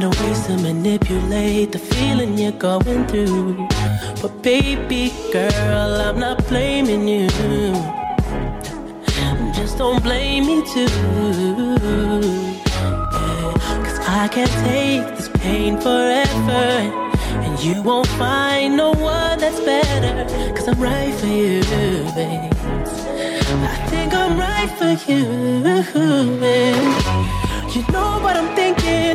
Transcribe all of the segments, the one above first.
Yeah. I'm ways to manipulate the feeling you're going through. But baby girl, I'm not blaming you. Just don't blame me too. Cause I can't take this pain forever. And you won't find no one that's better. Cause I'm right for you, babe. I think I'm right for you. babe. You know what I'm thinking,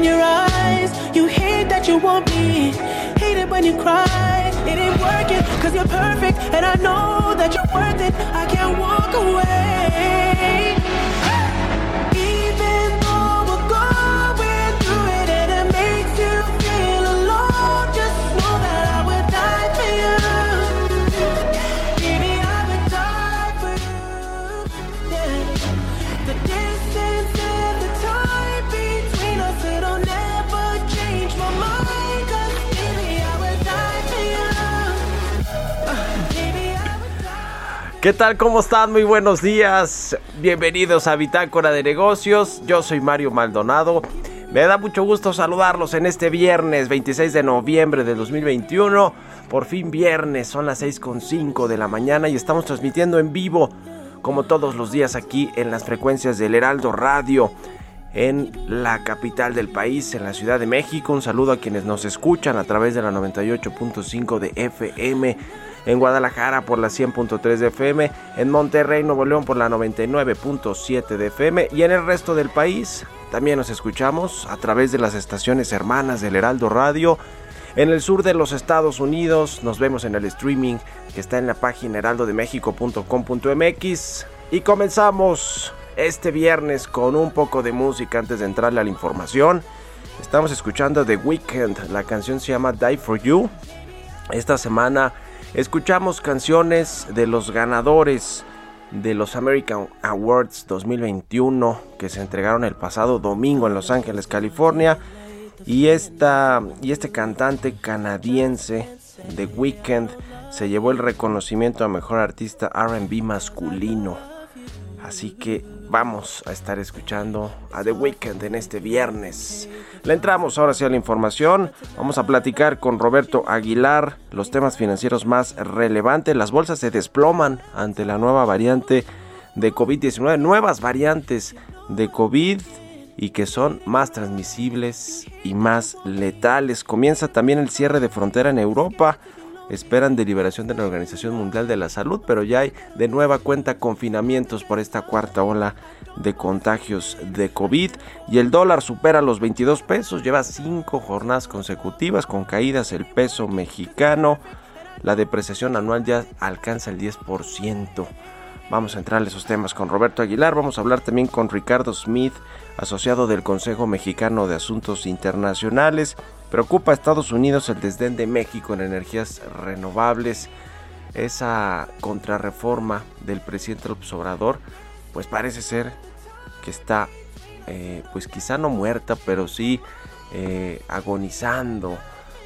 in your eyes. You hate that you want me, hate it when you cry. It ain't working, cause you're perfect, and I know that you're worth it. I can't walk away. ¿Qué tal? ¿Cómo están? Muy buenos días. Bienvenidos a Bitácora de Negocios. Yo soy Mario Maldonado. Me da mucho gusto saludarlos en este viernes 26 de noviembre de 2021. Por fin viernes, son las 6.5 de la mañana y estamos transmitiendo en vivo, como todos los días aquí en las frecuencias del Heraldo Radio en la capital del país, en la Ciudad de México. Un saludo a quienes nos escuchan a través de la 98.5 de FM, en Guadalajara por la 100.3 de FM, en Monterrey, Nuevo León por la 99.7 de FM y en el resto del país también nos escuchamos a través de las estaciones hermanas del Heraldo Radio. En el sur de los Estados Unidos nos vemos en el streaming que está en la página heraldodemexico.com.mx y comenzamos este viernes con un poco de música antes de entrarle a la información. Estamos escuchando The Weeknd, la canción se llama Die for You. Esta semana escuchamos canciones de los ganadores de los American Awards 2021 que se entregaron el pasado domingo en Los Ángeles, California. Y, esta, y este cantante canadiense, The Weeknd, se llevó el reconocimiento a mejor artista RB masculino. Así que vamos a estar escuchando a The Weeknd en este viernes. Le entramos ahora sí a la información. Vamos a platicar con Roberto Aguilar los temas financieros más relevantes. Las bolsas se desploman ante la nueva variante de COVID-19, nuevas variantes de COVID y que son más transmisibles y más letales. Comienza también el cierre de frontera en Europa esperan deliberación de la Organización Mundial de la Salud, pero ya hay de nueva cuenta confinamientos por esta cuarta ola de contagios de COVID y el dólar supera los 22 pesos, lleva cinco jornadas consecutivas con caídas el peso mexicano, la depreciación anual ya alcanza el 10%. Vamos a entrar en esos temas con Roberto Aguilar, vamos a hablar también con Ricardo Smith, asociado del Consejo Mexicano de Asuntos Internacionales, Preocupa a Estados Unidos el desdén de México en energías renovables. Esa contrarreforma del presidente López Obrador, pues parece ser que está, eh, pues quizá no muerta, pero sí eh, agonizando.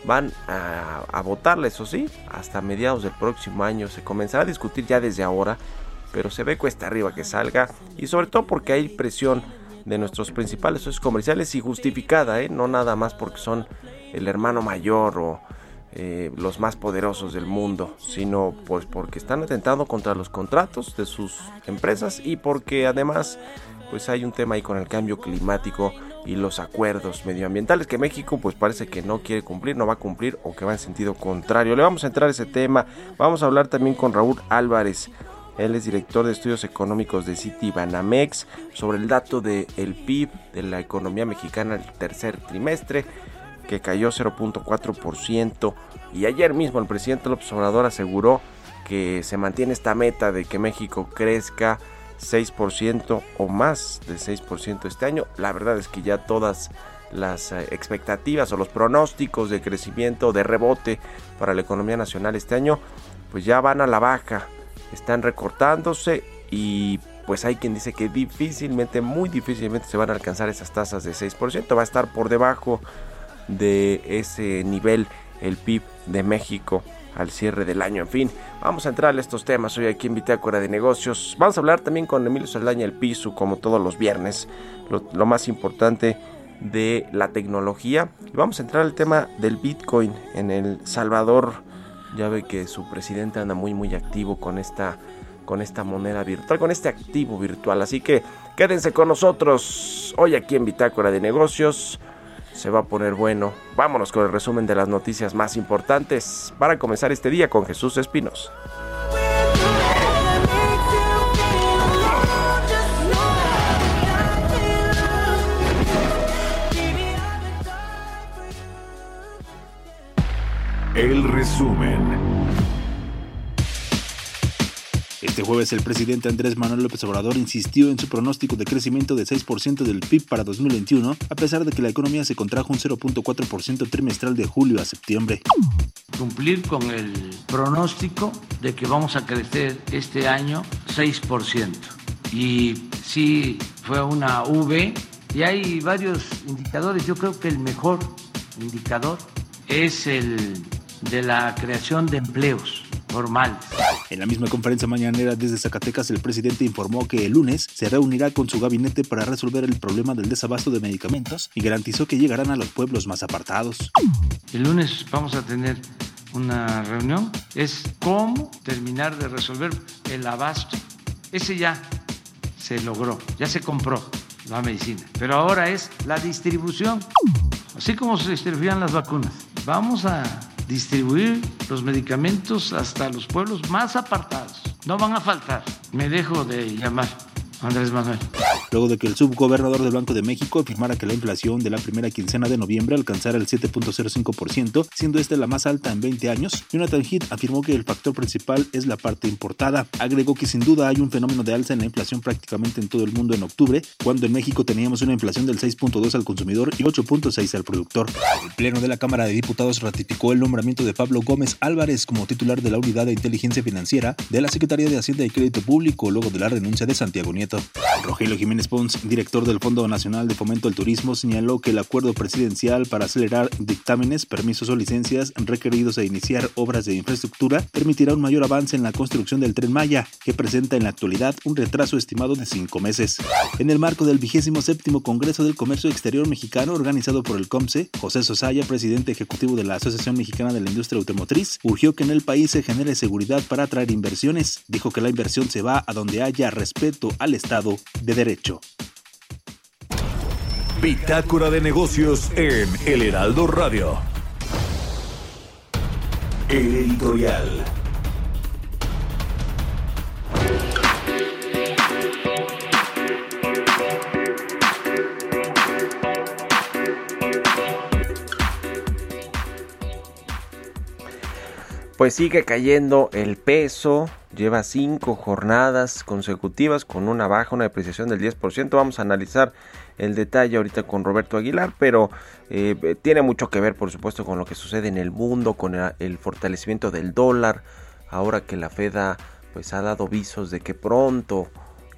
Van a, a votarla, eso sí, hasta mediados del próximo año. Se comenzará a discutir ya desde ahora, pero se ve cuesta arriba que salga. Y sobre todo porque hay presión de nuestros principales socios comerciales y justificada, ¿eh? no nada más porque son el hermano mayor o eh, los más poderosos del mundo, sino pues porque están atentando contra los contratos de sus empresas y porque además pues hay un tema ahí con el cambio climático y los acuerdos medioambientales que México pues parece que no quiere cumplir, no va a cumplir o que va en sentido contrario. Le vamos a entrar a ese tema, vamos a hablar también con Raúl Álvarez. Él es director de estudios económicos de City Banamex. Sobre el dato del el PIB de la economía mexicana el tercer trimestre que cayó 0.4% y ayer mismo el presidente López Obrador aseguró que se mantiene esta meta de que México crezca 6% o más de 6% este año. La verdad es que ya todas las eh, expectativas o los pronósticos de crecimiento, de rebote para la economía nacional este año, pues ya van a la baja, están recortándose y pues hay quien dice que difícilmente, muy difícilmente se van a alcanzar esas tasas de 6%, va a estar por debajo de ese nivel el PIB de México al cierre del año. En fin, vamos a entrar a estos temas hoy aquí en Bitácora de Negocios. Vamos a hablar también con Emilio Saldaña el piso, como todos los viernes, lo, más importante de la tecnología. Vamos a entrar al tema del Bitcoin en El Salvador. Ya ve que su presidente anda muy muy activo con esta con esta moneda virtual, con este activo virtual. Así que quédense con nosotros hoy aquí en Bitácora de Negocios se va a poner bueno. Vámonos con el resumen de las noticias más importantes para comenzar este día con Jesús Espinos. El resumen. Este jueves el presidente Andrés Manuel López Obrador insistió en su pronóstico de crecimiento de 6% del PIB para 2021, a pesar de que la economía se contrajo un 0.4% trimestral de julio a septiembre. Cumplir con el pronóstico de que vamos a crecer este año 6%. Y sí fue una V y hay varios indicadores. Yo creo que el mejor indicador es el de la creación de empleos formales en la misma conferencia mañanera desde Zacatecas, el presidente informó que el lunes se reunirá con su gabinete para resolver el problema del desabasto de medicamentos y garantizó que llegarán a los pueblos más apartados. El lunes vamos a tener una reunión, es cómo terminar de resolver el abasto. Ese ya se logró, ya se compró la medicina, pero ahora es la distribución, así como se distribuían las vacunas. Vamos a distribuir los medicamentos hasta los pueblos más apartados. No van a faltar. Me dejo de llamar Andrés Manuel luego de que el subgobernador del Banco de México afirmara que la inflación de la primera quincena de noviembre alcanzara el 7.05%, siendo esta la más alta en 20 años. Jonathan Heath afirmó que el factor principal es la parte importada. Agregó que sin duda hay un fenómeno de alza en la inflación prácticamente en todo el mundo en octubre, cuando en México teníamos una inflación del 6.2 al consumidor y 8.6 al productor. El Pleno de la Cámara de Diputados ratificó el nombramiento de Pablo Gómez Álvarez como titular de la Unidad de Inteligencia Financiera de la Secretaría de Hacienda y Crédito Público luego de la renuncia de Santiago Nieto. Rogelio Jiménez Pons, director del Fondo Nacional de Fomento al Turismo, señaló que el acuerdo presidencial para acelerar dictámenes, permisos o licencias requeridos a iniciar obras de infraestructura permitirá un mayor avance en la construcción del tren Maya, que presenta en la actualidad un retraso estimado de cinco meses. En el marco del vigésimo séptimo Congreso del Comercio Exterior Mexicano organizado por el COMSE, José Sosaya, presidente ejecutivo de la Asociación Mexicana de la Industria Automotriz, urgió que en el país se genere seguridad para atraer inversiones. Dijo que la inversión se va a donde haya respeto al Estado de Derecho. Bitácora de negocios en El Heraldo Radio. El editorial. Pues sigue cayendo el peso lleva cinco jornadas consecutivas con una baja, una depreciación del 10%. Vamos a analizar el detalle ahorita con Roberto Aguilar, pero eh, tiene mucho que ver, por supuesto, con lo que sucede en el mundo, con el, fortalecimiento del dólar. Ahora que la Fed ha, pues, ha dado visos de que pronto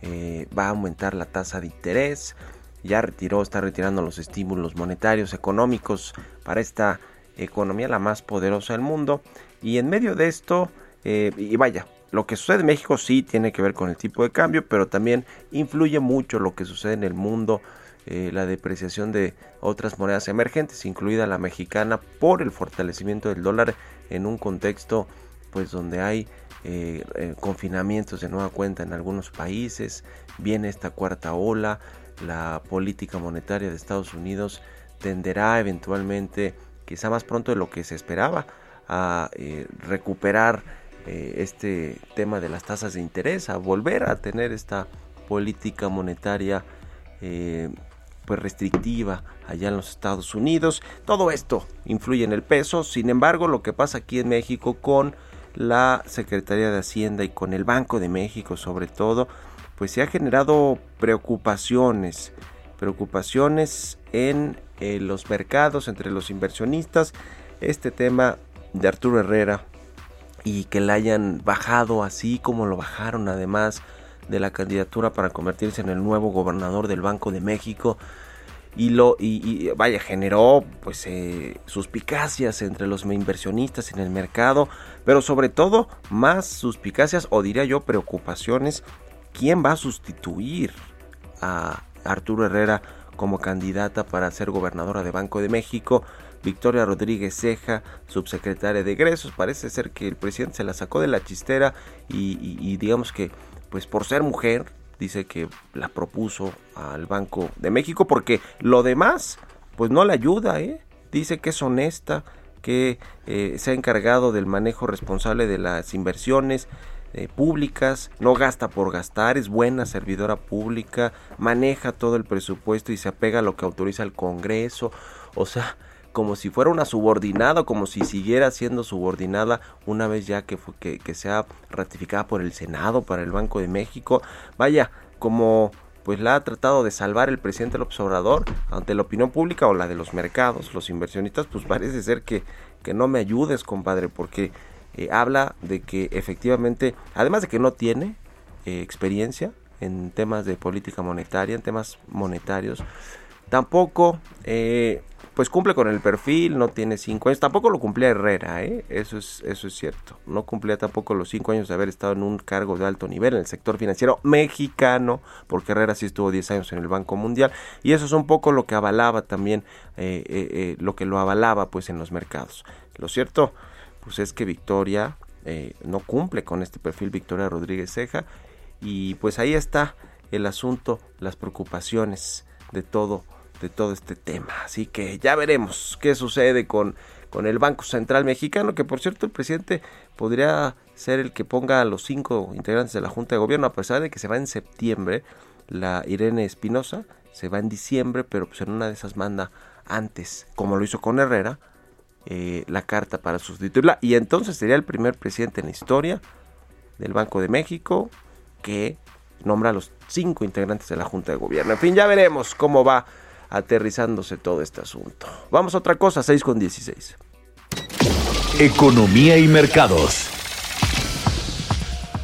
eh, va a aumentar la tasa de interés. Ya retiró, está retirando los estímulos monetarios, económicos para esta economía la más poderosa del mundo. Y en medio de esto, eh, y vaya, lo que sucede en México sí tiene que ver con el tipo de cambio, pero también influye mucho lo que sucede en el mundo, eh, la depreciación de otras monedas emergentes, incluida la mexicana, por el fortalecimiento del dólar en un contexto pues donde hay eh, confinamientos de nueva cuenta en algunos países, viene esta cuarta ola, la política monetaria de Estados Unidos tenderá eventualmente, quizá más pronto de lo que se esperaba, a eh, recuperar eh, este tema de las tasas de interés, a volver a tener esta política monetaria eh, pues restrictiva allá en los Estados Unidos. Todo esto influye en el peso. Sin embargo, lo que pasa aquí en México con la Secretaría de Hacienda y con el Banco de México sobre todo, pues se ha generado preocupaciones, preocupaciones en los mercados, entre los inversionistas. Este tema de Arturo Herrera y que la hayan bajado así como lo bajaron además de la candidatura para convertirse en el nuevo gobernador del Banco de México. Y lo y, vaya generó pues eh, suspicacias entre los inversionistas en el mercado pero sobre todo más suspicacias o diría yo preocupaciones. Quién va a sustituir a Arturo Herrera como candidata para ser gobernadora de Banco de México Victoria Rodríguez Ceja, subsecretaria de egresos. Parece ser que el presidente se la sacó de la chistera y, digamos que, pues por ser mujer, dice que la propuso al Banco de México porque lo demás, pues no le ayuda, ¿eh? Dice que es honesta, que eh, se ha encargado del manejo responsable de las inversiones eh, públicas, no gasta por gastar, es buena servidora pública, maneja todo el presupuesto y se apega a lo que autoriza el Congreso. O sea, como si fuera una subordinada, como si siguiera siendo subordinada una vez ya que, fue, que, sea ratificada por el Senado, para el Banco de México. Vaya, como pues la ha tratado de salvar el presidente López Obrador ante la opinión pública o la de los mercados, los inversionistas, pues parece ser que, que no me ayudes, compadre, porque eh, habla de que efectivamente, además de que no tiene eh, experiencia en temas de política monetaria, en temas monetarios, tampoco eh, pues cumple con el perfil, no tiene cinco años, tampoco lo cumplía Herrera, ¿eh? eso, es, eso es cierto, no cumplía tampoco los cinco años de haber estado en un cargo de alto nivel en el sector financiero mexicano, porque Herrera sí estuvo 10 años en el Banco Mundial, y eso es un poco lo que avalaba también, eh, eh, lo que lo avalaba pues en los mercados. Lo cierto, pues es que Victoria no cumple con este perfil, Victoria Rodríguez Ceja, y pues ahí está el asunto, las preocupaciones de todo de todo este tema. Así que ya veremos qué sucede con, con el Banco Central Mexicano, que por cierto el presidente podría ser el que ponga a los cinco integrantes de la Junta de Gobierno, a pesar de que se va en septiembre, la Irene Espinosa se va en diciembre, pero pues en una de esas manda antes, como lo hizo con Herrera, eh, la carta para sustituirla. Y entonces sería el primer presidente en la historia del Banco de México que nombra a los cinco integrantes de la Junta de Gobierno. En fin, ya veremos cómo va aterrizándose todo este asunto. Vamos a otra cosa, 6 con 16. Economía y mercados.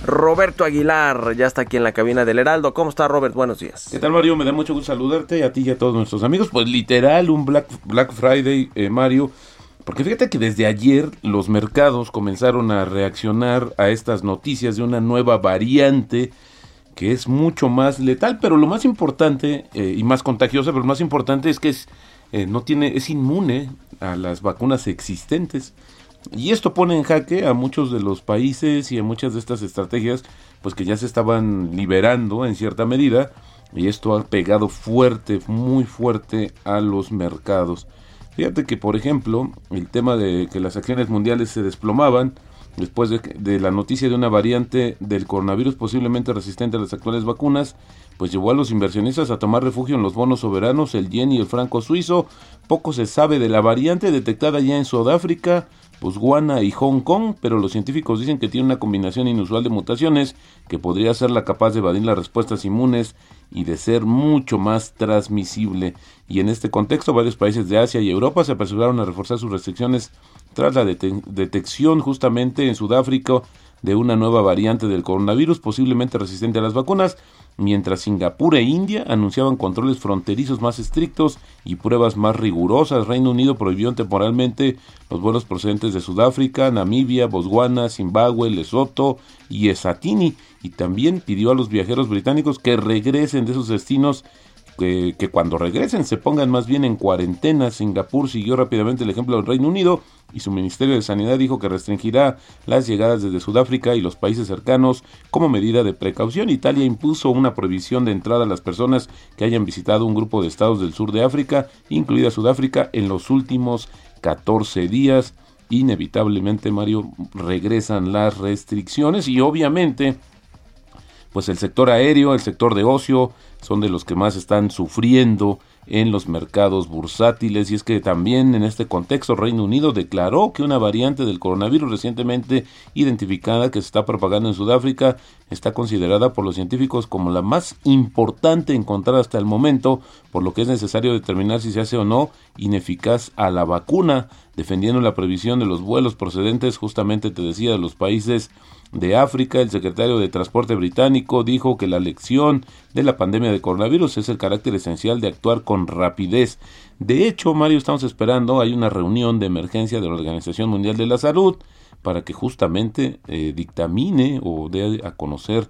Roberto Aguilar ya está aquí en la cabina del Heraldo. ¿Cómo está Robert? Buenos días. ¿Qué tal Mario? Me da mucho gusto saludarte a ti y a todos nuestros amigos. Pues literal un Black, Black Friday, eh, Mario. Porque fíjate que desde ayer los mercados comenzaron a reaccionar a estas noticias de una nueva variante que es mucho más letal, pero lo más importante eh, y más contagiosa, pero lo más importante es que es, eh, no tiene, es inmune a las vacunas existentes. Y esto pone en jaque a muchos de los países y a muchas de estas estrategias, pues que ya se estaban liberando en cierta medida, y esto ha pegado fuerte, muy fuerte a los mercados. Fíjate que, por ejemplo, el tema de que las acciones mundiales se desplomaban, después de, la noticia de una variante del coronavirus posiblemente resistente a las actuales vacunas, pues llevó a los inversionistas a tomar refugio en los bonos soberanos, el yen y el franco suizo. Poco se sabe de la variante detectada ya en Sudáfrica, Botswana y Hong Kong, pero los científicos dicen que tiene una combinación inusual de mutaciones que podría la capaz de evadir las respuestas inmunes y de ser mucho más transmisible. Y en este contexto, varios países de Asia y Europa se apresuraron a reforzar sus restricciones tras la detección justamente en Sudáfrica de una nueva variante del coronavirus posiblemente resistente a las vacunas, mientras Singapur e India anunciaban controles fronterizos más estrictos y pruebas más rigurosas. Reino Unido prohibió temporalmente los vuelos procedentes de Sudáfrica, Namibia, Botswana, Zimbabue, Lesoto y Esatini, y también pidió a los viajeros británicos que regresen de esos destinos que, cuando regresen se pongan más bien en cuarentena. Singapur siguió rápidamente el ejemplo del Reino Unido y su Ministerio de Sanidad dijo que restringirá las llegadas desde Sudáfrica y los países cercanos como medida de precaución. Italia impuso una prohibición de entrada a las personas que hayan visitado un grupo de estados del sur de África, incluida Sudáfrica, en los últimos 14 días. Inevitablemente, Mario, regresan las restricciones y obviamente pues el sector aéreo, el sector de ocio, son de los que más están sufriendo en los mercados bursátiles. Y es que también en este contexto Reino Unido declaró que una variante del coronavirus recientemente identificada que se está propagando en Sudáfrica está considerada por los científicos como la más importante encontrada hasta el momento, por lo que es necesario determinar si se hace o no ineficaz a la vacuna, defendiendo la previsión de los vuelos procedentes justamente te decía de los países de África, el secretario de Transporte británico dijo que la lección de la pandemia de coronavirus es el carácter esencial de actuar con rapidez. De hecho, Mario, estamos esperando, hay una reunión de emergencia de la Organización Mundial de la Salud para que justamente eh, dictamine o dé a conocer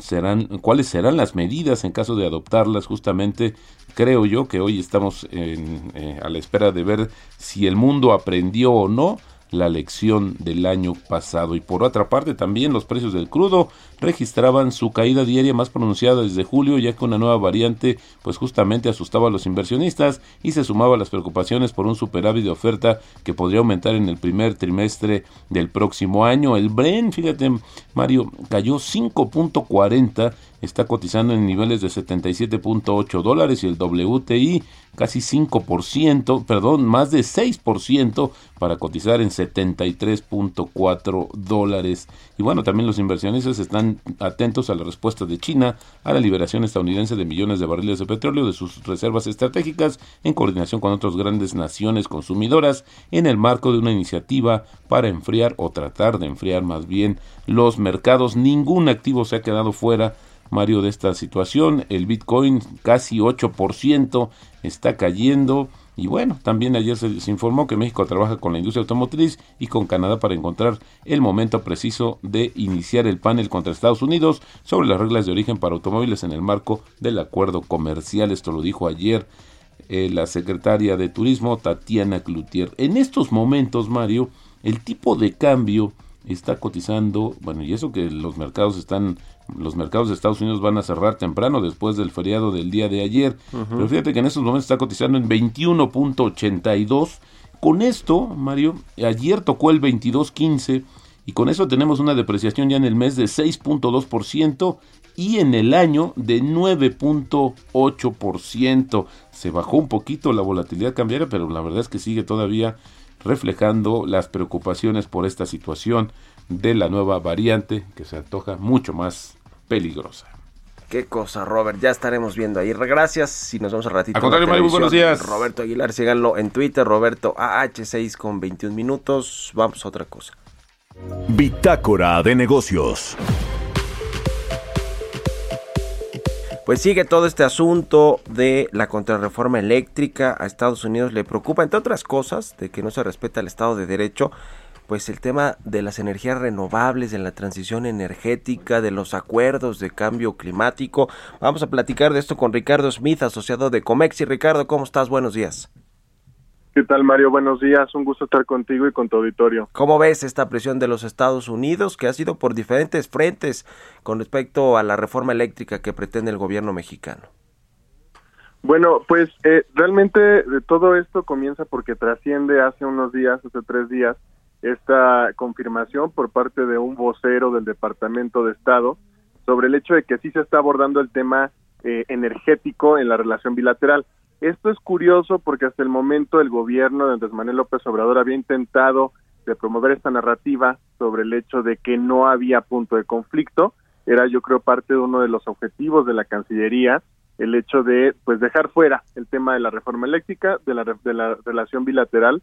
serán, cuáles serán las medidas en caso de adoptarlas. Justamente creo yo que hoy estamos eh, a la espera de ver si el mundo aprendió o no la lección del año pasado. Y por otra parte, también los precios del crudo registraban su caída diaria más pronunciada desde julio, ya que una nueva variante pues justamente asustaba a los inversionistas y se sumaba a las preocupaciones por un superávit de oferta que podría aumentar en el primer trimestre del próximo año. El Bren, fíjate Mario, cayó 5.40 está cotizando en niveles de 77.8 dólares y el WTI casi 5%, perdón, más de 6% para cotizar en 73.4 dólares. Y bueno, también los inversionistas están atentos a la respuesta de China a la liberación estadounidense de millones de barriles de petróleo de sus reservas estratégicas en coordinación con otras grandes naciones consumidoras en el marco de una iniciativa para enfriar o tratar de enfriar más bien los mercados. Ningún activo se ha quedado fuera Mario, de esta situación. El Bitcoin casi 8% está cayendo. Y bueno, también ayer se, informó que México trabaja con la industria automotriz y con Canadá para encontrar el momento preciso de iniciar el panel contra Estados Unidos sobre las reglas de origen para automóviles en el marco del acuerdo comercial. Esto lo dijo ayer eh, la secretaria de Turismo, Tatiana Cloutier. En estos momentos, Mario, el tipo de cambio está cotizando, bueno, y eso que los mercados están los mercados de Estados Unidos van a cerrar temprano después del feriado del día de ayer. Pero fíjate que en estos momentos está cotizando en 21.82. Con esto, Mario, ayer tocó el 22.15 y con eso tenemos una depreciación ya en el mes de 6.2% y en el año de 9.8%. Se bajó un poquito la volatilidad cambiaria, pero la verdad es que sigue todavía reflejando las preocupaciones por esta situación de la nueva variante que se antoja mucho más peligrosa. Qué cosa, Robert. Ya estaremos viendo ahí. Gracias y nos vemos al ratito. A contrario, muy buenos días. Roberto Aguilar, síganlo en Twitter, Roberto AH6 con 21 minutos. Vamos a otra cosa. Bitácora de negocios. Pues sigue todo este asunto de la contrarreforma eléctrica. A Estados Unidos le preocupa, entre otras cosas, de que no se respeta el Estado de Derecho pues el tema de las energías renovables, de la transición energética, de los acuerdos de cambio climático. Vamos a platicar de esto con Ricardo Smith, asociado de Comexi. Ricardo, ¿cómo estás? Buenos días. ¿Qué tal, Mario? Buenos días. Un gusto estar contigo y con tu auditorio. ¿Cómo ves esta presión de los Estados Unidos que ha sido por diferentes frentes con respecto a la reforma eléctrica que pretende el gobierno mexicano? Bueno, pues eh, realmente todo esto comienza porque trasciende hace unos días, hace tres días, esta confirmación por parte de un vocero del Departamento de Estado sobre el hecho de que sí se está abordando el tema eh, energético en la relación bilateral. Esto es curioso porque hasta el momento el gobierno de Andrés Manuel López Obrador había intentado de promover esta narrativa sobre el hecho de que no había punto de conflicto. Era, yo creo, parte de uno de los objetivos de la Cancillería el hecho de pues dejar fuera el tema de la reforma eléctrica, de la, de la relación bilateral,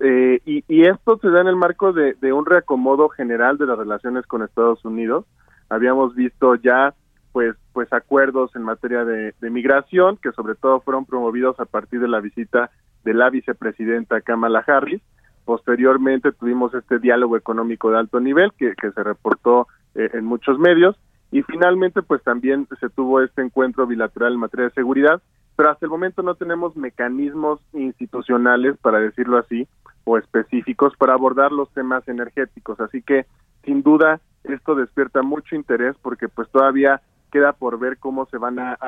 eh, y, esto se da en el marco de, un reacomodo general de las relaciones con Estados Unidos. Habíamos visto ya pues pues acuerdos en materia de, de migración que sobre todo fueron promovidos a partir de la visita de la vicepresidenta Kamala Harris. Posteriormente tuvimos este diálogo económico de alto nivel que, que se reportó eh, en muchos medios y finalmente pues también se tuvo este encuentro bilateral en materia de seguridad, pero hasta el momento no tenemos mecanismos institucionales, para decirlo así, o específicos para abordar los temas energéticos. Así que sin duda esto despierta mucho interés porque pues todavía queda por ver cómo se van a,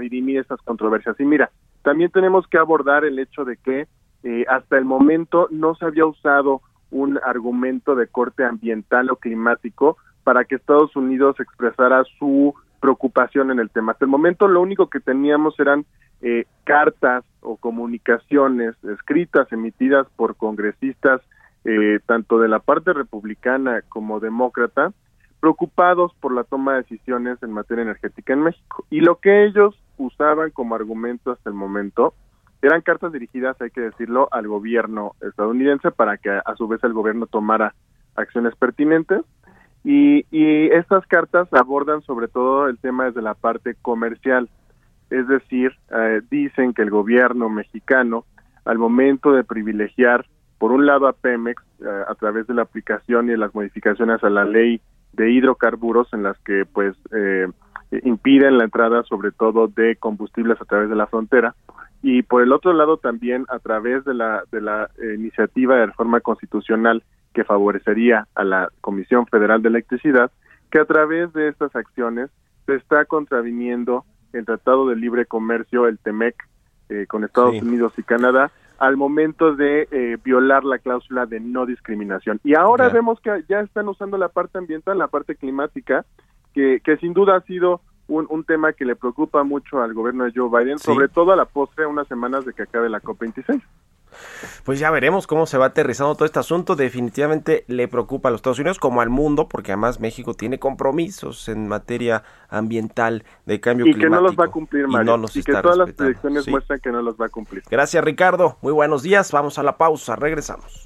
dirimir estas controversias. Y mira, también tenemos que abordar el hecho de que eh, hasta el momento no se había usado un argumento de corte ambiental o climático para que Estados Unidos expresara su preocupación en el tema. Hasta el momento lo único que teníamos eran eh, cartas o comunicaciones escritas emitidas por congresistas eh, tanto de la parte republicana como demócrata preocupados por la toma de decisiones en materia energética en México. Y lo que ellos usaban como argumento hasta el momento eran cartas dirigidas, hay que decirlo, al gobierno estadounidense para que a su vez el gobierno tomara acciones pertinentes. Y, y estas cartas abordan sobre todo el tema desde la parte comercial, es decir, eh, dicen que el gobierno mexicano, al momento de privilegiar, por un lado, a Pemex, eh, a través de la aplicación y de las modificaciones a la ley de hidrocarburos en las que pues eh, impiden la entrada sobre todo de combustibles a través de la frontera y por el otro lado también a través de la de la iniciativa de reforma constitucional que favorecería a la Comisión Federal de Electricidad que a través de estas acciones se está contraviniendo el Tratado de Libre Comercio el TEMEC eh, con Estados Unidos y Canadá al momento de eh, violar la cláusula de no discriminación. Y ahora vemos que ya están usando la parte ambiental, la parte climática, que, que sin duda ha sido un, un, tema que le preocupa mucho al gobierno de Joe Biden, sobre todo a la postre, unas semanas de que acabe la COP26. Pues ya veremos cómo se va aterrizando todo este asunto. Definitivamente le preocupa a los Estados Unidos como al mundo, porque además México tiene compromisos en materia ambiental de cambio climático. Y que no los va a cumplir, Mario. y que todas las predicciones muestran que no los va a cumplir. Gracias, Ricardo. Muy buenos días. Vamos a la pausa. Regresamos.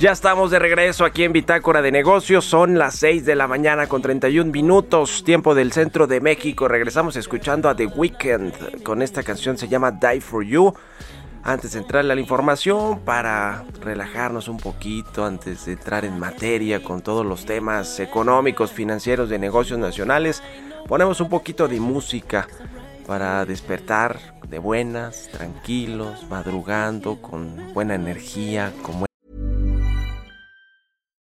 Ya estamos de regreso aquí en Bitácora de Negocios. Son las 6 de la mañana con 31 minutos, tiempo del centro de México. Regresamos escuchando a The Weeknd con esta canción, se llama Die for You. Antes de entrar a la información, para relajarnos un poquito, antes de entrar en materia con todos los temas económicos, financieros, de negocios nacionales, ponemos un poquito de música para despertar de buenas, tranquilos, madrugando, con buena energía, con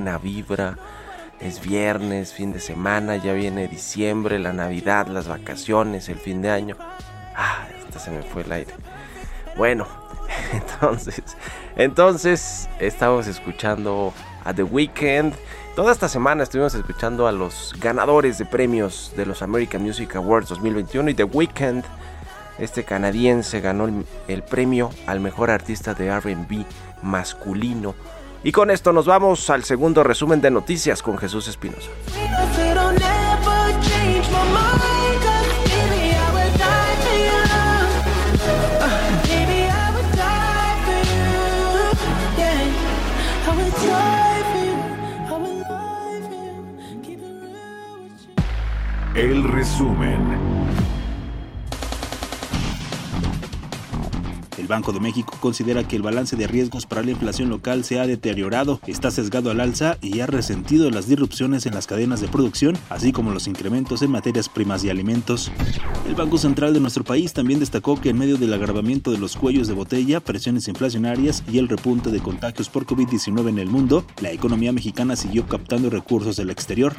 Buena vibra. Es viernes, fin de semana, ya viene diciembre, la Navidad, las vacaciones, el fin de año. Ah, hasta se me fue el aire. Bueno, entonces, entonces estamos escuchando a The Weeknd. Toda esta semana estuvimos escuchando a los ganadores de premios de los American Music Awards 2021 y The Weeknd, este canadiense, ganó el, el premio al mejor artista de RB masculino. Y con esto nos vamos al segundo resumen de noticias con Jesús Espinosa. El resumen. Banco de México considera que el balance de riesgos para la inflación local se ha deteriorado, está sesgado al alza y ha resentido las disrupciones en las cadenas de producción, así como los incrementos en materias primas y alimentos. El Banco Central de nuestro país también destacó que en medio del agravamiento de los cuellos de botella, presiones inflacionarias y el repunte de contagios por COVID-19 en el mundo, la economía mexicana siguió captando recursos del exterior.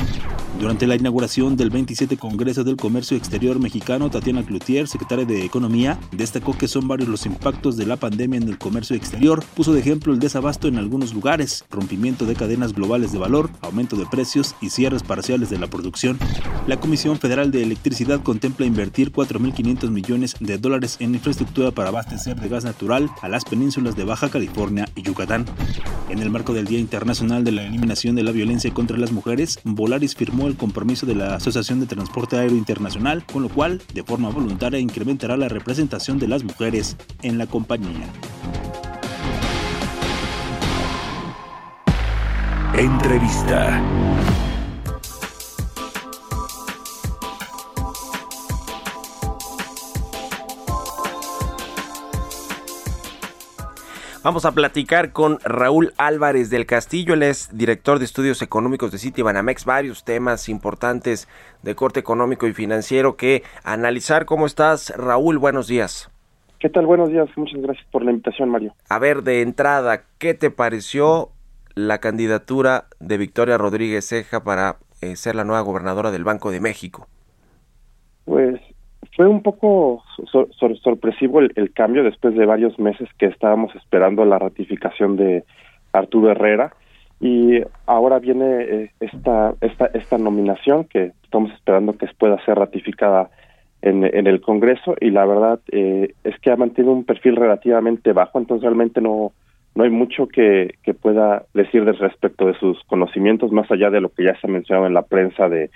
Durante la inauguración del 27 Congreso del Comercio Exterior Mexicano, Tatiana Cloutier, secretaria de Economía, destacó que son varios los impactos de la pandemia en el comercio exterior, puso de ejemplo el desabasto en algunos lugares, rompimiento de cadenas globales de valor, aumento de precios y cierres parciales de la producción. La Comisión Federal de Electricidad contempla invertir 4.500 millones de dólares en infraestructura para abastecer de gas natural a las penínsulas de Baja California y Yucatán. En el marco del Día Internacional de la Eliminación de la Violencia contra las Mujeres, Volaris firmó el compromiso de la Asociación de Transporte Aéreo Internacional, con lo cual, de forma voluntaria, incrementará la representación de las mujeres en la compañía. Entrevista. Vamos a platicar con Raúl Álvarez del Castillo, él es director de estudios económicos de Citibanamex, varios temas importantes de corte económico y financiero que analizar. ¿Cómo estás, Raúl? Buenos días. ¿Qué tal? Buenos días. Muchas gracias por la invitación, Mario. A ver, de entrada, ¿qué te pareció la candidatura de Victoria Rodríguez Ceja para eh, ser la nueva gobernadora del Banco de México? Pues fue un poco sor sor sorpresivo el, el, cambio después de varios meses que estábamos esperando la ratificación de Arturo Herrera y ahora viene eh, esta, esta, esta nominación que estamos esperando que pueda ser ratificada en, el Congreso y la verdad eh, es que ha mantenido un perfil relativamente bajo, entonces realmente no, no hay mucho que, que pueda decir respecto de sus conocimientos, más allá de lo que ya se ha mencionado en la prensa de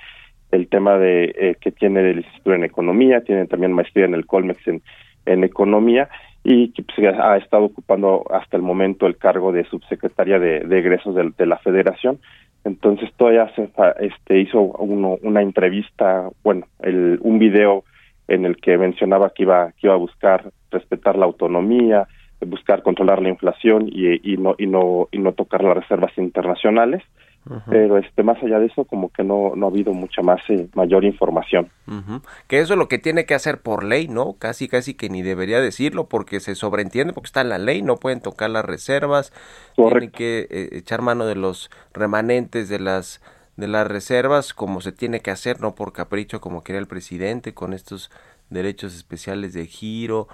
el tema de eh, que tiene licenciatura en economía, tiene también maestría en el Colmex en, en economía y que pues, ha estado ocupando hasta el momento el cargo de subsecretaria de, de egresos de, de la Federación. Entonces todavía se este, hizo uno, una entrevista, bueno, el, un video en el que mencionaba que iba que iba a buscar respetar la autonomía, buscar controlar la inflación y, y no y no y no tocar las reservas internacionales. Uh -huh. Pero este más allá de eso como que no no ha habido mucha más eh, mayor información. Uh -huh. Que eso es lo que tiene que hacer por ley, ¿no? Casi casi que ni debería decirlo porque se sobreentiende porque está en la ley, no pueden tocar las reservas, tienen que eh, echar mano de los remanentes de las de las reservas como se tiene que hacer, no por capricho como quería el presidente con estos derechos especiales de giro,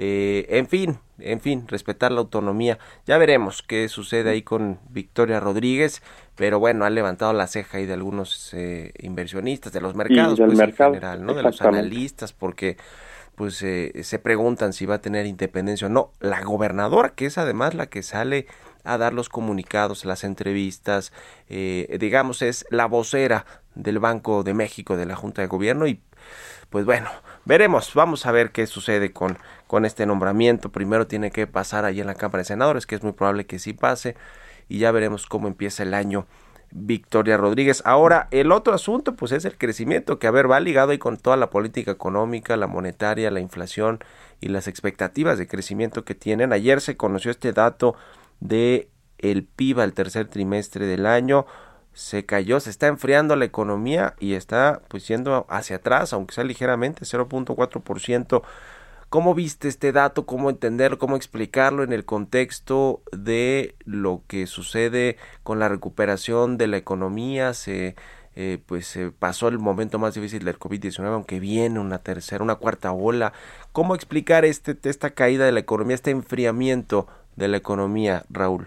eh, en fin, en fin, respetar la autonomía. Ya veremos qué sucede ahí con Victoria Rodríguez, pero bueno, ha levantado la ceja ahí de algunos eh, inversionistas, de los mercados, pues, mercado, en general, ¿no? De los analistas, porque pues eh, se preguntan si va a tener independencia o no. La gobernadora, que es además la que sale a dar los comunicados, las entrevistas, eh, digamos, es la vocera del Banco de México, de la Junta de Gobierno y pues bueno, veremos, vamos a ver qué sucede con, con este nombramiento. Primero tiene que pasar allí en la Cámara de Senadores, que es muy probable que sí pase, y ya veremos cómo empieza el año Victoria Rodríguez. Ahora, el otro asunto, pues es el crecimiento, que a ver, va ligado ahí con toda la política económica, la monetaria, la inflación y las expectativas de crecimiento que tienen. Ayer se conoció este dato de el PIB al tercer trimestre del año se cayó, se está enfriando la economía y está pues yendo hacia atrás, aunque sea ligeramente, 0.4% ¿Cómo viste este dato? ¿Cómo entenderlo? ¿Cómo explicarlo en el contexto de lo que sucede con la recuperación de la economía? Se eh, pues se pasó el momento más difícil del COVID-19, aunque viene una tercera, una cuarta ola. ¿Cómo explicar este, esta caída de la economía, este enfriamiento de la economía, Raúl?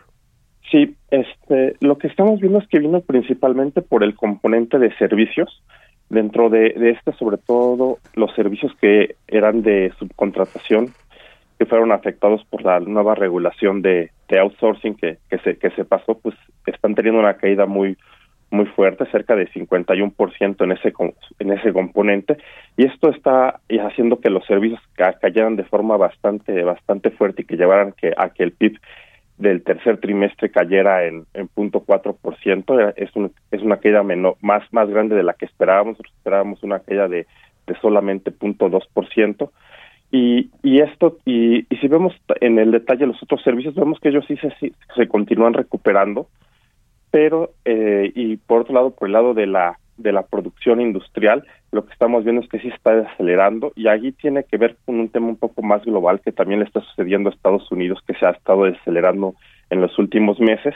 Sí, este, lo que estamos viendo es que vino principalmente por el componente de servicios. Dentro de, de este, sobre todo, los servicios que eran de subcontratación, que fueron afectados por la nueva regulación de, de outsourcing que, que, se, que se pasó, pues están teniendo una caída muy muy fuerte, cerca de 51% en ese en ese componente y esto está haciendo que los servicios cayeran de forma bastante bastante fuerte y que llevaran que a que el PIB del tercer trimestre cayera en, en punto cuatro por ciento es un, es una caída menor, más más grande de la que esperábamos esperábamos una caída de, de solamente punto dos por ciento y, y esto y, y si vemos en el detalle los otros servicios vemos que ellos sí se, se continúan recuperando pero eh, y por otro lado por el lado de la de la producción industrial lo que estamos viendo es que sí está acelerando y allí tiene que ver con un tema un poco más global que también le está sucediendo a Estados Unidos, que se ha estado acelerando en los últimos meses.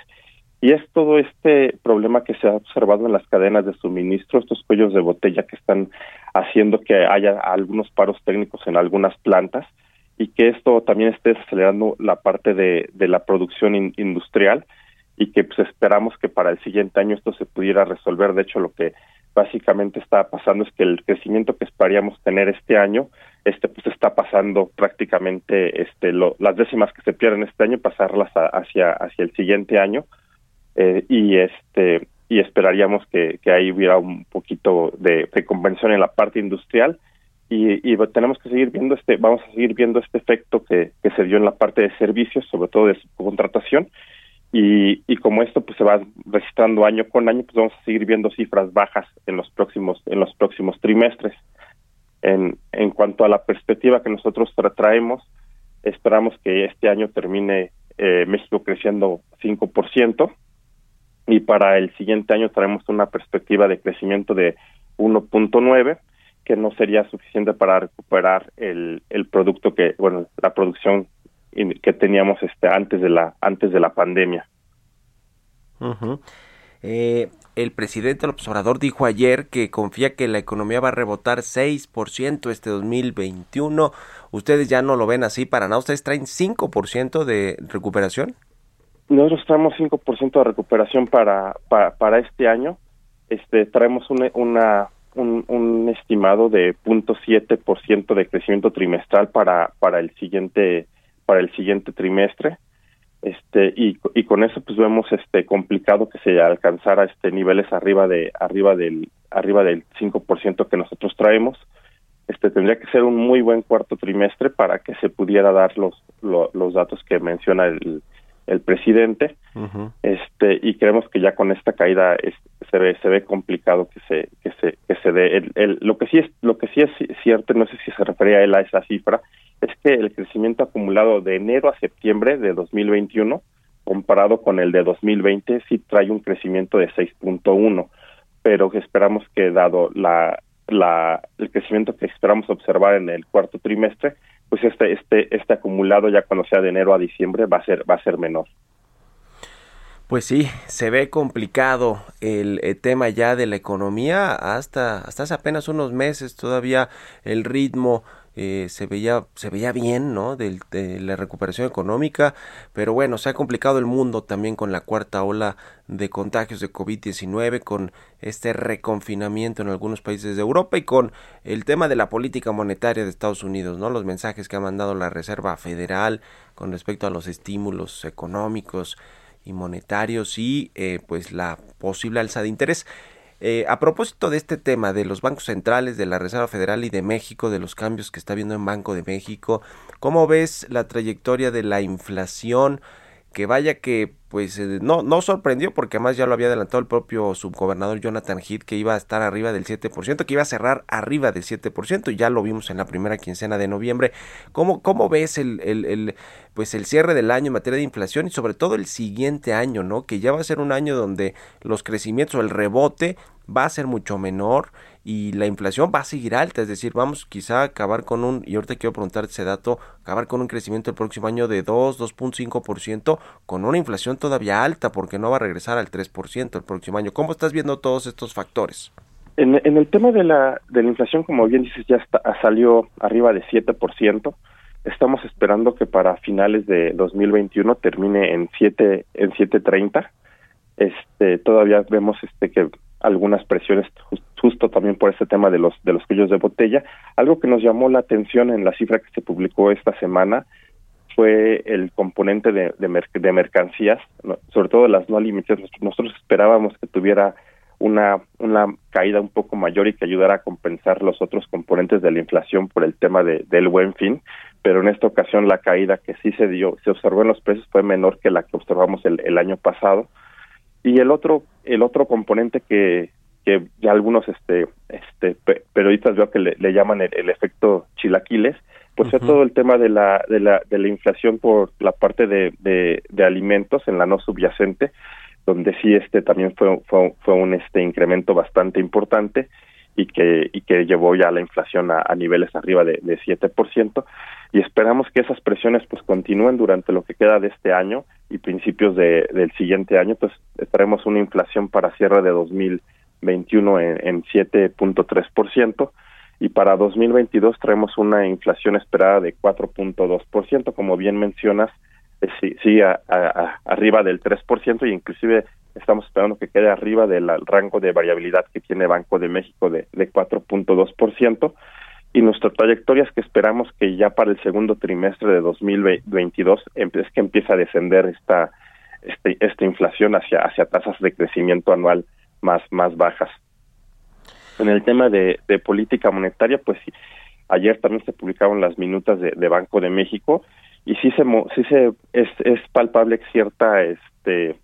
Y es todo este problema que se ha observado en las cadenas de suministro, estos cuellos de botella que están haciendo que haya algunos paros técnicos en algunas plantas y que esto también esté acelerando la parte de, de la producción industrial y que pues esperamos que para el siguiente año esto se pudiera resolver. De hecho, lo que básicamente está pasando es que el crecimiento que esperaríamos tener este año este pues está pasando prácticamente este lo, las décimas que se pierden este año pasarlas hacia hacia el siguiente año eh, y este y esperaríamos que, que ahí hubiera un poquito de, de convención en la parte industrial y, y, tenemos que seguir viendo este vamos a seguir viendo este efecto que, que se dio en la parte de servicios sobre todo de subcontratación y, y como esto pues se va registrando año con año, pues vamos a seguir viendo cifras bajas en los próximos en los próximos trimestres. En, en cuanto a la perspectiva que nosotros traemos, esperamos que este año termine eh, México creciendo 5% y para el siguiente año traemos una perspectiva de crecimiento de 1.9 que no sería suficiente para recuperar el, el producto que bueno la producción que teníamos este antes de la antes de la pandemia. eh, el presidente López Obrador dijo ayer que confía que la economía va a rebotar 6% este 2021. ¿Ustedes ya no lo ven así para nada? ¿Ustedes traen 5% de recuperación? Nosotros traemos 5% de recuperación para, para, para, este año. Este, traemos una, una un, un estimado de 0.7% de crecimiento trimestral para, para el siguiente para el siguiente trimestre. Este y, y con eso pues vemos este complicado que se alcanzara este niveles arriba de arriba del arriba del 5% que nosotros traemos. Este tendría que ser un muy buen cuarto trimestre para que se pudiera dar los los datos que menciona el, el presidente. Este y creemos que ya con esta caída se ve se ve complicado que se que se que se dé el, el, lo que sí es lo que sí es cierto no sé si se refería él a esa cifra es que el crecimiento acumulado de enero a septiembre de 2021 comparado con el de 2020 sí trae un crecimiento de 6.1 pero esperamos que dado la la el crecimiento que esperamos observar en el cuarto trimestre pues este este este acumulado ya cuando sea de enero a diciembre va a ser va a ser menor. Pues sí, se ve complicado el, el, tema ya de la economía. Hasta hasta hace apenas unos meses todavía el ritmo eh, se veía se veía bien no de, de, la recuperación económica pero bueno se ha complicado el mundo también con la cuarta ola de contagios de COVID-19 con este reconfinamiento en algunos países de Europa y con el tema de la política monetaria de Estados Unidos no los mensajes que ha mandado la Reserva Federal con respecto a los estímulos económicos y monetarios y eh, pues la posible alza de interés eh, a propósito de este tema de los bancos centrales, de la Reserva Federal y de México, de los cambios que está viendo en Banco de México, ¿cómo ves la trayectoria de la inflación? Que vaya que pues eh, no, no sorprendió porque además ya lo había adelantado el propio subgobernador Jonathan Heath que iba a estar arriba del 7%, que iba a cerrar arriba del 7%, y ya lo vimos en la primera quincena de noviembre. ¿Cómo, cómo ves el, el, el, pues el cierre del año en materia de inflación y sobre todo el siguiente año, ¿no? Que ya va a ser un año donde los crecimientos o el rebote va a ser mucho menor y la inflación va a seguir alta, es decir, vamos quizá a acabar con un, y ahorita quiero preguntar ese dato, acabar con un crecimiento el próximo año de 2, 2.5%, con una inflación todavía alta, porque no va a regresar al 3% el próximo año. ¿Cómo estás viendo todos estos factores? En, el tema de la, de la inflación, como bien dices, ya está, salió arriba de 7%. Estamos esperando que para finales de 2021 termine en 7 en 7.30. Este, todavía vemos este que algunas presiones justo también por este tema de los de los cuellos de botella. Algo que nos llamó la atención en la cifra que se publicó esta semana fue el componente de, de, mercancías, sobre todo las no alimentadas. Nosotros esperábamos que tuviera una, una caída un poco mayor y que ayudara a compensar los otros componentes de la inflación por el tema de, del buen fin, pero en esta ocasión la caída que sí se dio, se observó en los precios fue menor que la que observamos el año pasado. Y el otro, el otro componente que, que ya algunos este, este, periodistas veo que le, llaman el, efecto chilaquiles, pues fue todo el tema de la, de la, de la inflación por la parte de, de, de alimentos en la no subyacente, donde sí este también fue, fue, fue un este incremento bastante importante y que, y que llevó ya la inflación a, niveles arriba de, de 7% y esperamos que esas presiones pues continúen durante lo que queda de este año y principios de, del siguiente año, pues estaremos una inflación para cierre de 2021 en, en 7.3% y para 2022 traemos una inflación esperada de 4.2%, como bien mencionas, sí, sí a, arriba del 3% y inclusive estamos esperando que quede arriba del rango de variabilidad que tiene Banco de México de, de 4.2% y nuestra trayectoria es que esperamos que ya para el segundo trimestre de 2022 es que empiece a descender esta este, esta inflación hacia hacia tasas de crecimiento anual más más bajas. En el tema de, política monetaria, pues ayer también se publicaron las minutas de, de Banco de México y sí se sí se es, es palpable cierta este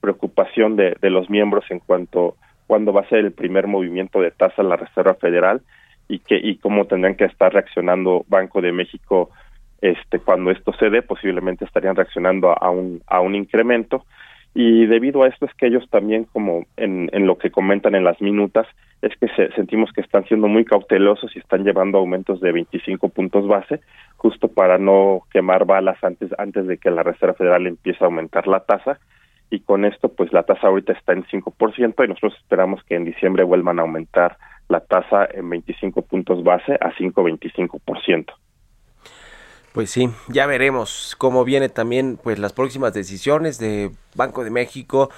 preocupación de, los miembros en cuanto cuándo va a ser el primer movimiento de tasa en la Reserva Federal y que y cómo tendrán que estar reaccionando Banco de México este cuando esto se dé posiblemente estarían reaccionando a un a un incremento. Y debido a esto es que ellos también como en, en lo que comentan en las minutas es que se, sentimos que están siendo muy cautelosos y están llevando aumentos de 25 puntos base justo para no quemar balas antes antes de que la Reserva Federal empiece a aumentar la tasa y con esto pues la tasa ahorita está en 5% y nosotros esperamos que en diciembre vuelvan a aumentar la tasa en 25 puntos base a 5.25%. Pues sí, ya veremos cómo viene también pues las próximas decisiones de Banco de México,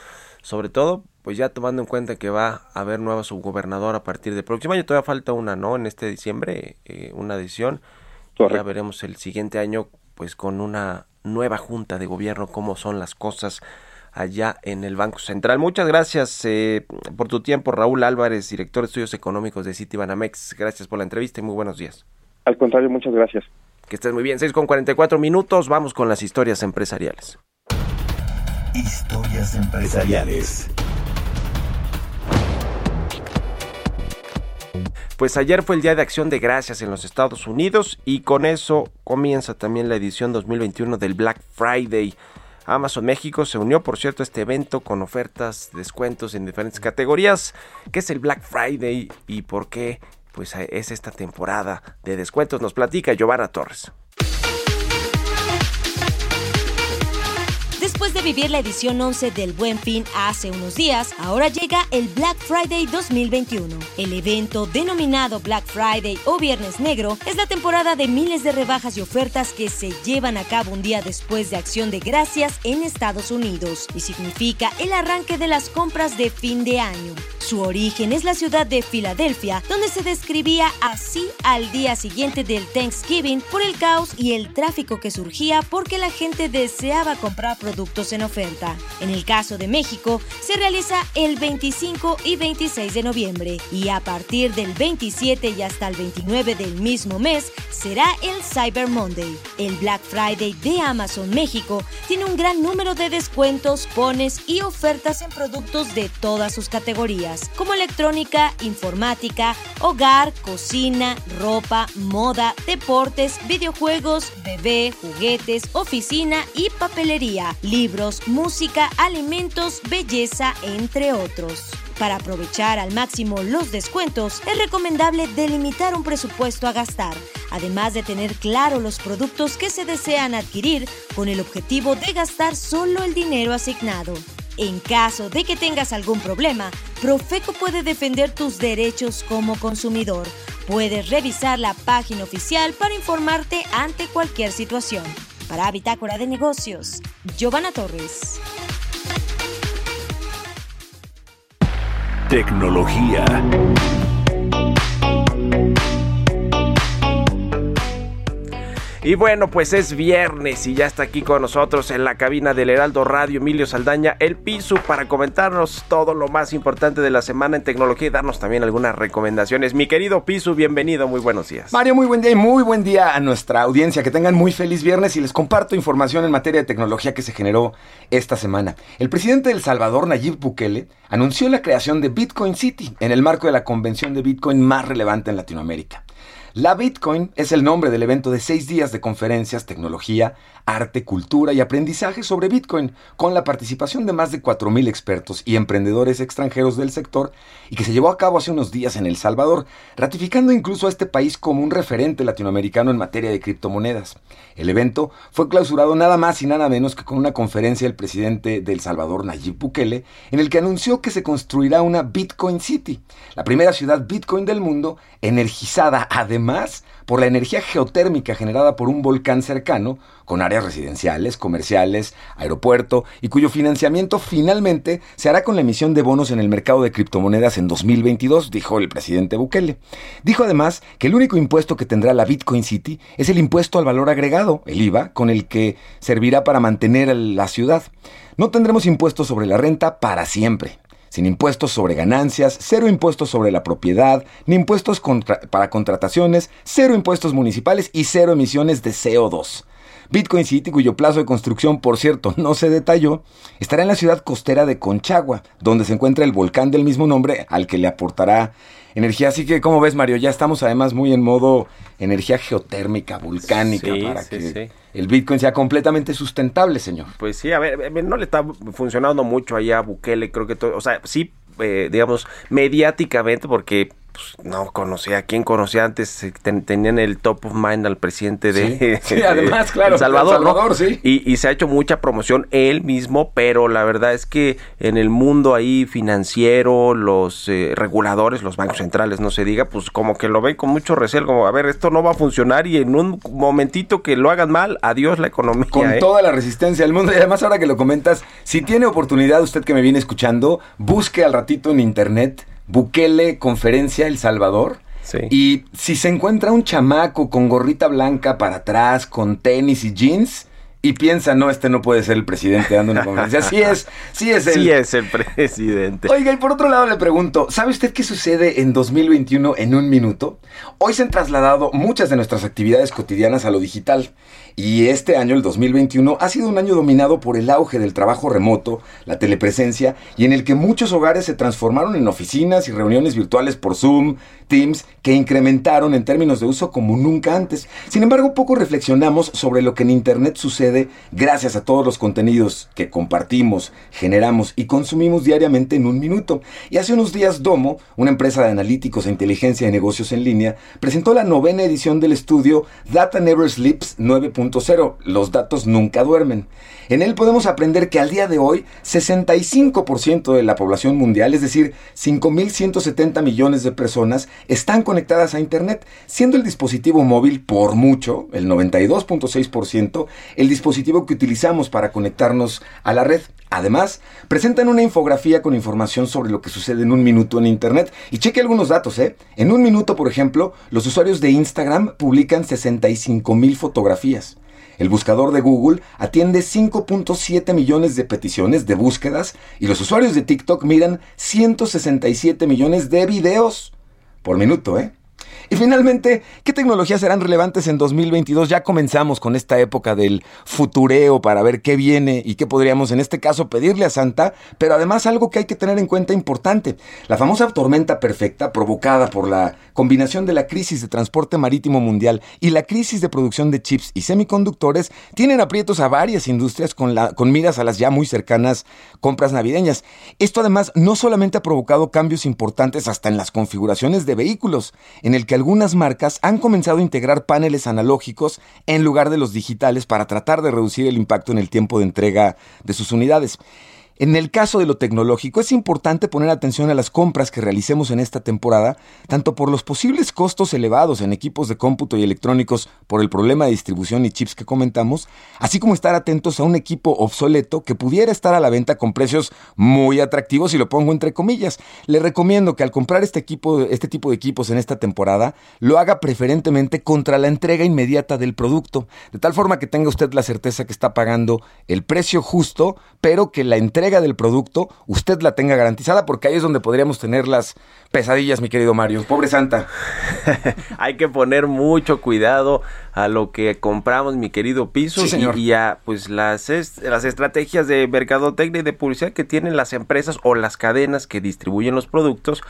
sobre todo pues ya tomando en cuenta que va a haber nueva subgobernador a partir del próximo año, todavía falta una, ¿no? En este diciembre, eh, una decisión. Ya veremos el siguiente año pues con una nueva junta de gobierno, cómo son las cosas allá en el Banco Central. Muchas gracias eh, por tu tiempo, Raúl Álvarez, director de estudios económicos de Citibanamex. Gracias por la entrevista y muy buenos días. Al contrario, muchas gracias. Que estés muy bien. 6 con 44 minutos. Vamos con las historias empresariales. Historias empresariales. Pues ayer fue el Día de Acción de Gracias en los Estados Unidos y con eso comienza también la edición 2021 del Black Friday. Amazon México se unió, por cierto, a este evento con ofertas, descuentos en diferentes categorías. ¿Qué es el Black Friday y por qué? Pues es esta temporada de descuentos. Nos platica Giovanna Torres. Después de vivir la edición 11 del Buen Fin hace unos días, ahora llega el Black Friday 2021. El evento denominado Black Friday o Viernes Negro es la temporada de miles de rebajas y ofertas que se llevan a cabo un día después de Acción de Gracias en Estados Unidos y significa el arranque de las compras de fin de año. Su origen es la ciudad de Filadelfia, donde se describía así al día siguiente del Thanksgiving por el caos y el tráfico que surgía porque la gente deseaba comprar productos en oferta. En el caso de México, se realiza el 25 y 26 de noviembre y a partir del 27 y hasta el 29 del mismo mes será el Cyber Monday. El Black Friday de Amazon México tiene un gran número de descuentos, pones y ofertas en productos de todas sus categorías como electrónica, informática, hogar, cocina, ropa, moda, deportes, videojuegos, bebé, juguetes, oficina y papelería, libros, música, alimentos, belleza, entre otros. Para aprovechar al máximo los descuentos, es recomendable delimitar un presupuesto a gastar, además de tener claro los productos que se desean adquirir con el objetivo de gastar solo el dinero asignado. En caso de que tengas algún problema, Profeco puede defender tus derechos como consumidor. Puedes revisar la página oficial para informarte ante cualquier situación. Para Bitácora de Negocios, Giovanna Torres. Tecnología. Y bueno, pues es viernes y ya está aquí con nosotros en la cabina del Heraldo Radio Emilio Saldaña, el piso, para comentarnos todo lo más importante de la semana en tecnología y darnos también algunas recomendaciones. Mi querido Pisu, bienvenido, muy buenos días. Mario, muy buen día y muy buen día a nuestra audiencia. Que tengan muy feliz viernes y les comparto información en materia de tecnología que se generó esta semana. El presidente de El Salvador, Nayib Bukele, anunció la creación de Bitcoin City en el marco de la convención de Bitcoin más relevante en Latinoamérica. La Bitcoin es el nombre del evento de seis días de conferencias, tecnología, arte, cultura y aprendizaje sobre Bitcoin, con la participación de más de 4.000 expertos y emprendedores extranjeros del sector y que se llevó a cabo hace unos días en El Salvador, ratificando incluso a este país como un referente latinoamericano en materia de criptomonedas. El evento fue clausurado nada más y nada menos que con una conferencia del presidente de El Salvador, Nayib Bukele, en el que anunció que se construirá una Bitcoin City, la primera ciudad Bitcoin del mundo, energizada además más por la energía geotérmica generada por un volcán cercano, con áreas residenciales, comerciales, aeropuerto, y cuyo financiamiento finalmente se hará con la emisión de bonos en el mercado de criptomonedas en 2022, dijo el presidente Bukele. Dijo además que el único impuesto que tendrá la Bitcoin City es el impuesto al valor agregado, el IVA, con el que servirá para mantener la ciudad. No tendremos impuestos sobre la renta para siempre sin impuestos sobre ganancias, cero impuestos sobre la propiedad, ni impuestos para contrataciones, cero impuestos municipales y cero emisiones de CO2. Bitcoin City, cuyo plazo de construcción, por cierto, no se detalló, estará en la ciudad costera de Conchagua, donde se encuentra el volcán del mismo nombre al que le aportará energía. Así que, como ves, Mario, ya estamos además muy en modo energía geotérmica, volcánica, para que el Bitcoin sea completamente sustentable, señor. Pues sí, a ver, no le está funcionando mucho allá a Bukele, creo que todo, o sea, sí, eh, digamos, mediáticamente, porque pues, no conocía, ¿quién conocía antes? tenían el top of mind al presidente de, sí, además, claro, El Salvador, sí. y, se ha hecho mucha promoción él mismo, pero la verdad es que en el mundo ahí financiero, los eh, reguladores, los bancos centrales, no se diga, pues como que lo ven con mucho recelo, como a ver, esto no va a funcionar y en un momentito que lo hagan mal, adiós la economía. Con ¿eh? toda la resistencia del mundo y además ahora que lo comentas, si tiene oportunidad usted que me viene escuchando, busque al ratito en internet Bukele conferencia El Salvador. Y si se encuentra un chamaco con gorrita blanca para atrás, con tenis y jeans, y piensa, no, este no puede ser el presidente dando una conferencia. Sí es, sí es él. Sí es el presidente. Oiga, y por otro lado le pregunto, ¿sabe usted qué sucede en 2021 en un minuto? Hoy se han trasladado muchas de nuestras actividades cotidianas a lo digital. Y este año, el 2021, ha sido un año dominado por el auge del trabajo remoto, la telepresencia, y en el que muchos hogares se transformaron en oficinas y reuniones virtuales por Zoom, Teams, que incrementaron en términos de uso como nunca antes. Sin embargo, poco reflexionamos sobre lo que en Internet sucede gracias a todos los contenidos que compartimos, generamos y consumimos diariamente en un minuto. Y hace unos días Domo, una empresa de analíticos e inteligencia de negocios en línea, presentó la novena edición del estudio Data Never Sleeps 9 los datos nunca duermen. En él podemos aprender que al día de hoy 65% de la población mundial, es decir, 5.170 millones de personas, están conectadas a Internet, siendo el dispositivo móvil por mucho, el 92.6%, el dispositivo que utilizamos para conectarnos a la red. Además, presentan una infografía con información sobre lo que sucede en un minuto en Internet. Y cheque algunos datos, ¿eh? En un minuto, por ejemplo, los usuarios de Instagram publican 65 mil fotografías. El buscador de Google atiende 5.7 millones de peticiones de búsquedas y los usuarios de TikTok miran 167 millones de videos por minuto, ¿eh? Y finalmente, ¿qué tecnologías serán relevantes en 2022? Ya comenzamos con esta época del futureo para ver qué viene y qué podríamos en este caso pedirle a Santa, pero además algo que hay que tener en cuenta importante. La famosa tormenta perfecta provocada por la combinación de la crisis de transporte marítimo mundial y la crisis de producción de chips y semiconductores tienen aprietos a varias industrias con, miras a las ya muy cercanas compras navideñas. Esto además no solamente ha provocado cambios importantes hasta en las configuraciones de vehículos, el que algunas marcas han comenzado a integrar paneles analógicos en lugar de los digitales para tratar de reducir el impacto en el tiempo de entrega de sus unidades. En el caso de lo tecnológico, es importante poner atención a las compras que realicemos en esta temporada, tanto por los posibles costos elevados en equipos de cómputo y electrónicos por el problema de distribución y chips que comentamos, así como estar atentos a un equipo obsoleto que pudiera estar a la venta con precios muy atractivos, y lo pongo entre comillas. Le recomiendo que al comprar este, equipo, este tipo de equipos en esta temporada, lo haga preferentemente contra la entrega inmediata del producto, de tal forma que tenga usted la certeza que está pagando el precio justo, pero que la entrega del producto usted la tenga garantizada, porque ahí es donde podríamos tener las pesadillas, mi querido Mario. Pobre Santa. Hay que poner mucho cuidado a lo que compramos, mi querido Piso, Y, a pues las, las estrategias de mercadotecnia y de publicidad que tienen las empresas o las cadenas que distribuyen los productos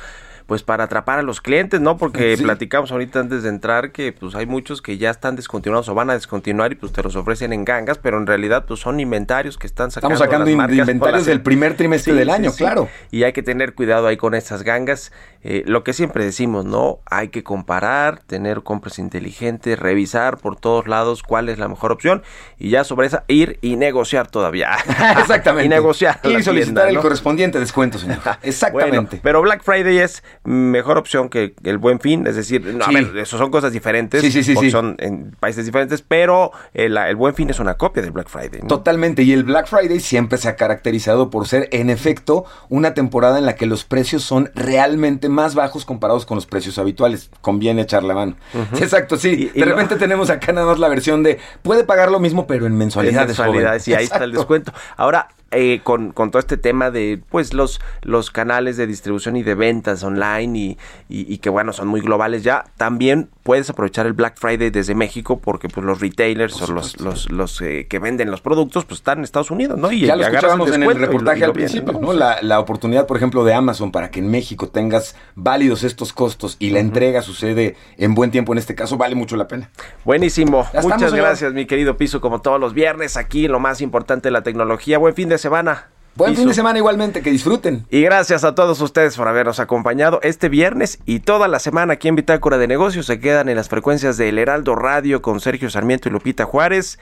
pues para atrapar a los clientes, ¿no? Porque platicamos ahorita antes de entrar que pues hay muchos que ya están descontinuados o van a descontinuar y pues te los ofrecen en gangas, pero en realidad pues son inventarios que están sacando. Estamos sacando inventarios del primer trimestre del año, claro. Y hay que tener cuidado ahí con esas gangas. Eh, lo que siempre decimos, ¿no? Hay que comparar, tener compras inteligentes, revisar por todos lados cuál es la mejor opción y ya sobre esa ir y negociar todavía. Exactamente. y negociar. Y solicitar el correspondiente descuento, señor. Exactamente. pero Black Friday es mejor opción que el buen fin, es decir, no, a ver, eso son cosas diferentes, sí, sí, son en países diferentes, pero el, el, buen fin es una copia del Black Friday. Totalmente, y el Black Friday siempre se ha caracterizado por ser, en efecto, una temporada en la que los precios son realmente más bajos comparados con los precios habituales. Conviene echar la mano. Exacto, sí. de repente tenemos acá nada más la versión de puede pagar lo mismo, pero en mensualidades. En mensualidades, y ahí está el descuento. Ahora, eh, con, con, todo este tema de pues los, los canales de distribución y de ventas online y, y, que bueno son muy globales ya también puedes aprovechar el Black Friday desde México porque pues los retailers o los, los, los eh, que venden los productos pues están en Estados Unidos no y ya lo escuchábamos en el reportaje al principio ¿no? La, la, oportunidad por ejemplo de Amazon para que en México tengas válidos estos costos y la entrega sucede en buen tiempo en este caso vale mucho la pena. Buenísimo. Muchas gracias mi querido Piso como todos los viernes aquí lo más importante de la tecnología. Buen fin de semana. Buen fin de semana igualmente, que disfruten. Y gracias a todos ustedes por habernos acompañado este viernes y toda la semana aquí en Bitácora de Negocios. Se quedan en las frecuencias del Heraldo Radio con Sergio Sarmiento y Lupita Juárez.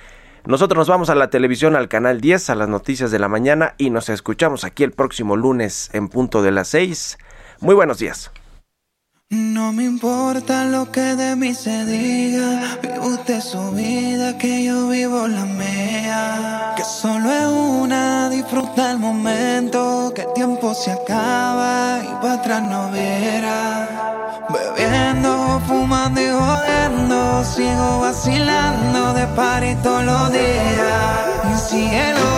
Nosotros nos vamos a la televisión al canal 10 a las noticias de la mañana y nos escuchamos aquí el próximo lunes en punto de las 6. Muy buenos días. No me importa lo que de mí se diga, vive usted su vida, que yo vivo la mía. Disfruta el momento, que el tiempo se acaba y para atrás no verá. Bebiendo, fumando y jodiendo, sigo vacilando de par y todos los días. Y cielo.